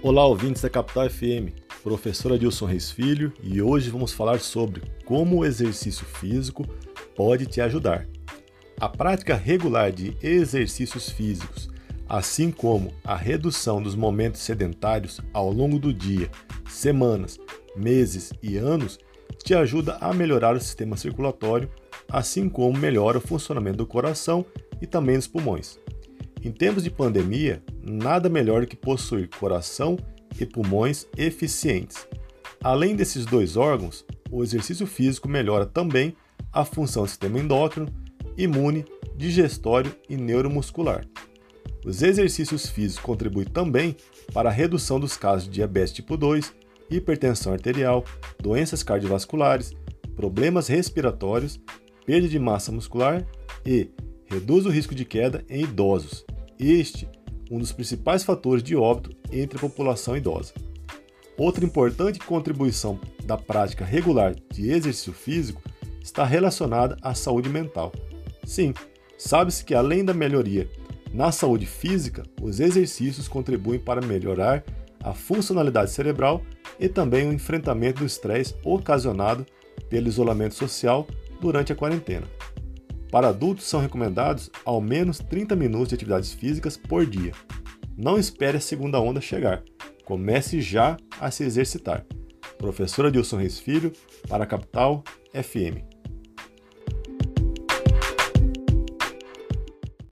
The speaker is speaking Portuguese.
Olá, ouvintes da Capital FM, professor Adilson Reis Filho, e hoje vamos falar sobre como o exercício físico pode te ajudar. A prática regular de exercícios físicos, assim como a redução dos momentos sedentários ao longo do dia, semanas, meses e anos, te ajuda a melhorar o sistema circulatório, assim como melhora o funcionamento do coração e também dos pulmões. Em tempos de pandemia, nada melhor que possuir coração e pulmões eficientes. Além desses dois órgãos, o exercício físico melhora também a função do sistema endócrino, imune, digestório e neuromuscular. Os exercícios físicos contribuem também para a redução dos casos de diabetes tipo 2, hipertensão arterial, doenças cardiovasculares, problemas respiratórios, perda de massa muscular e reduz o risco de queda em idosos. Este um dos principais fatores de óbito entre a população idosa. Outra importante contribuição da prática regular de exercício físico está relacionada à saúde mental. Sim, sabe-se que além da melhoria na saúde física, os exercícios contribuem para melhorar a funcionalidade cerebral e também o enfrentamento do estresse ocasionado pelo isolamento social durante a quarentena. Para adultos são recomendados ao menos 30 minutos de atividades físicas por dia. Não espere a segunda onda chegar. Comece já a se exercitar. Professora Dilson Reis Filho, para a Capital FM.